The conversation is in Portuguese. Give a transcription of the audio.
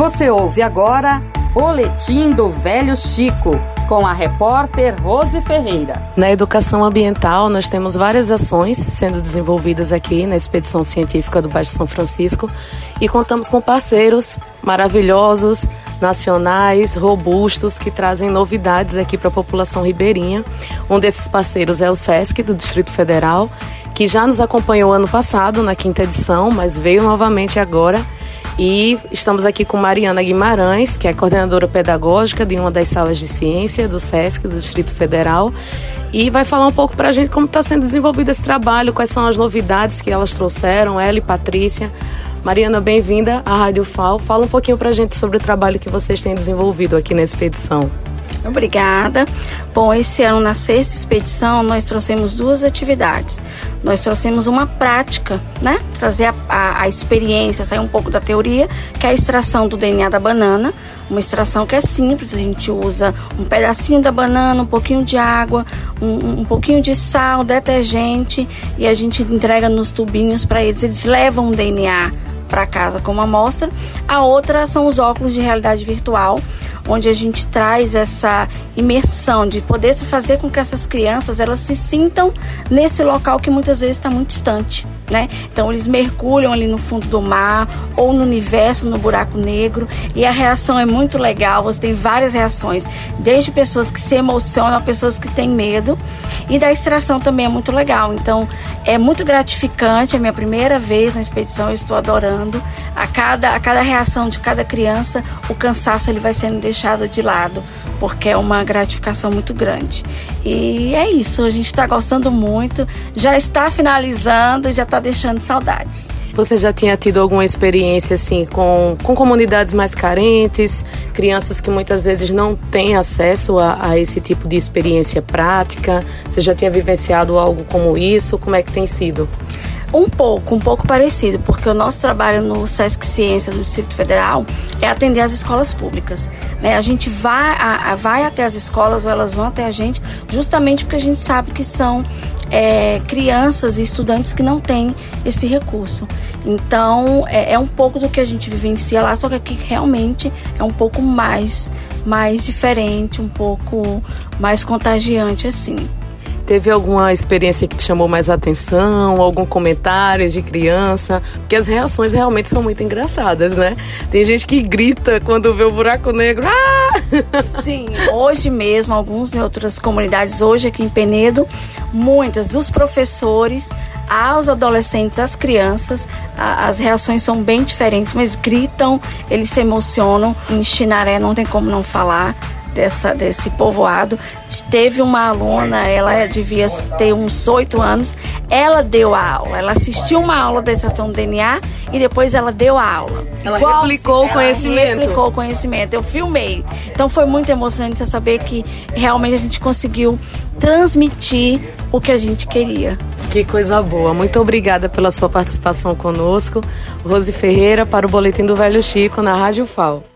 Você ouve agora Boletim do Velho Chico, com a repórter Rose Ferreira. Na educação ambiental, nós temos várias ações sendo desenvolvidas aqui na Expedição Científica do Baixo São Francisco e contamos com parceiros maravilhosos, nacionais, robustos, que trazem novidades aqui para a população ribeirinha. Um desses parceiros é o SESC, do Distrito Federal, que já nos acompanhou ano passado, na quinta edição, mas veio novamente agora e estamos aqui com Mariana Guimarães, que é coordenadora pedagógica de uma das salas de ciência do SESC, do Distrito Federal, e vai falar um pouco para a gente como está sendo desenvolvido esse trabalho, quais são as novidades que elas trouxeram, ela e Patrícia. Mariana, bem-vinda à Rádio FAO. Fala um pouquinho para a gente sobre o trabalho que vocês têm desenvolvido aqui na expedição. Obrigada. Bom, esse ano na sexta expedição nós trouxemos duas atividades. Nós trouxemos uma prática, né? Trazer a, a, a, experiência, sair um pouco da teoria, que é a extração do DNA da banana. Uma extração que é simples, a gente usa um pedacinho da banana, um pouquinho de água, um, um pouquinho de sal, detergente e a gente entrega nos tubinhos para eles. Eles levam o DNA para casa como amostra. A outra são os óculos de realidade virtual onde a gente traz essa imersão de poder fazer com que essas crianças elas se sintam nesse local que muitas vezes está muito distante né? Então eles mergulham ali no fundo do mar ou no universo, no buraco negro, e a reação é muito legal. Você tem várias reações, desde pessoas que se emocionam pessoas que têm medo, e da extração também é muito legal. Então é muito gratificante. É minha primeira vez na expedição, eu estou adorando. A cada, a cada reação de cada criança, o cansaço ele vai sendo deixado de lado porque é uma gratificação muito grande. E é isso, a gente está gostando muito, já está finalizando, já está deixando saudades. Você já tinha tido alguma experiência assim com, com comunidades mais carentes, crianças que muitas vezes não têm acesso a, a esse tipo de experiência prática? Você já tinha vivenciado algo como isso? Como é que tem sido? Um pouco, um pouco parecido, porque o nosso trabalho no Sesc Ciência do Distrito Federal é atender as escolas públicas. Né? A gente vai, a, a, vai até as escolas ou elas vão até a gente justamente porque a gente sabe que são é, crianças e estudantes que não têm esse recurso. Então é, é, um pouco do que a gente vivencia lá, só que aqui realmente é um pouco mais, mais diferente, um pouco mais contagiante assim. Teve alguma experiência que te chamou mais atenção? Algum comentário de criança? Porque as reações realmente são muito engraçadas, né? Tem gente que grita quando vê o buraco negro. Ah! Sim, hoje mesmo, algumas outras comunidades, hoje aqui em Penedo, muitas dos professores aos adolescentes, às crianças, as reações são bem diferentes, mas gritam, eles se emocionam. Em Chinaré não tem como não falar dessa, desse povoado. Teve uma aluna, ela devia ter uns oito anos, ela deu a aula. Ela assistiu uma aula da estação do DNA e depois ela deu a aula. Ela Igual, replicou o conhecimento. replicou o conhecimento. Eu filmei. Então foi muito emocionante saber que realmente a gente conseguiu transmitir o que a gente queria. Que coisa boa. Muito obrigada pela sua participação conosco. Rose Ferreira para o Boletim do Velho Chico na Rádio FAO.